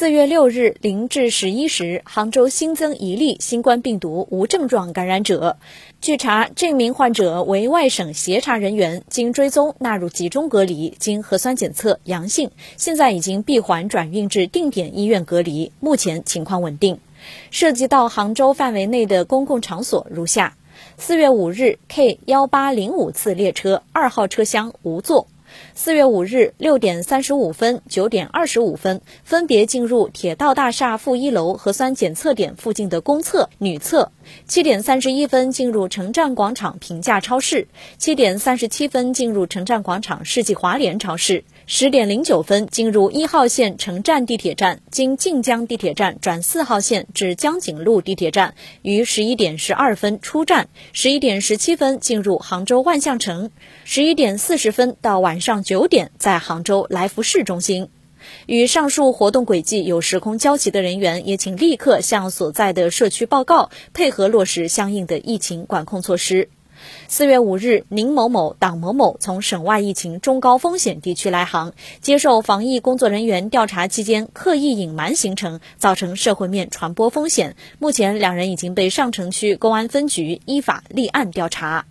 四月六日零至十一时，杭州新增一例新冠病毒无症状感染者。据查，这名患者为外省协查人员，经追踪纳入集中隔离，经核酸检测阳性，现在已经闭环转运至定点医院隔离，目前情况稳定。涉及到杭州范围内的公共场所如下：四月五日 K 幺八零五次列车二号车厢无座。四月五日六点三十五分、九点二十五分，分别进入铁道大厦负一楼核酸检测点附近的公厕、女厕；七点三十一分进入城站广场平价超市；七点三十七分进入城站广场世纪华联超市；十点零九分进入一号线城站地铁站，经晋江地铁站转四号线至江景路地铁站，于十一点十二分出站；十一点十七分进入杭州万象城；十一点四十分到晚。上九点，在杭州来福市中心，与上述活动轨迹有时空交集的人员，也请立刻向所在的社区报告，配合落实相应的疫情管控措施。四月五日，宁某某、党某某从省外疫情中高风险地区来杭，接受防疫工作人员调查期间，刻意隐瞒行程，造成社会面传播风险。目前，两人已经被上城区公安分局依法立案调查。